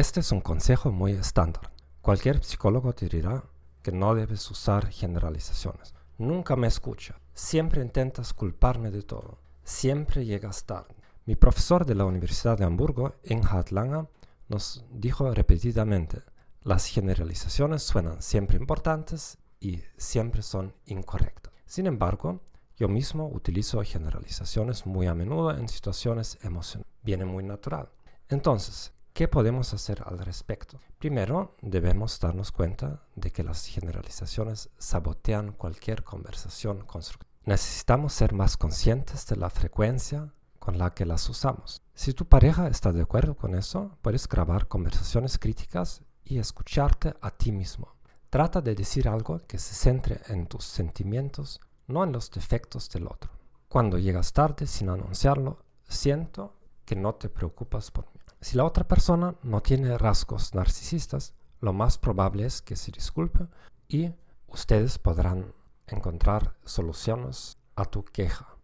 Este es un consejo muy estándar. Cualquier psicólogo te dirá que no debes usar generalizaciones. Nunca me escucha. Siempre intentas culparme de todo. Siempre llegas tarde. Mi profesor de la Universidad de Hamburgo, Inghard Langer, nos dijo repetidamente, las generalizaciones suenan siempre importantes y siempre son incorrectas. Sin embargo, yo mismo utilizo generalizaciones muy a menudo en situaciones emocionales. Viene muy natural. Entonces, ¿qué podemos hacer al respecto? Primero, debemos darnos cuenta de que las generalizaciones sabotean cualquier conversación constructiva. Necesitamos ser más conscientes de la frecuencia con la que las usamos. Si tu pareja está de acuerdo con eso, puedes grabar conversaciones críticas y escucharte a ti mismo. Trata de decir algo que se centre en tus sentimientos no en los defectos del otro. Cuando llegas tarde sin anunciarlo, siento que no te preocupas por mí. Si la otra persona no tiene rasgos narcisistas, lo más probable es que se disculpe y ustedes podrán encontrar soluciones a tu queja.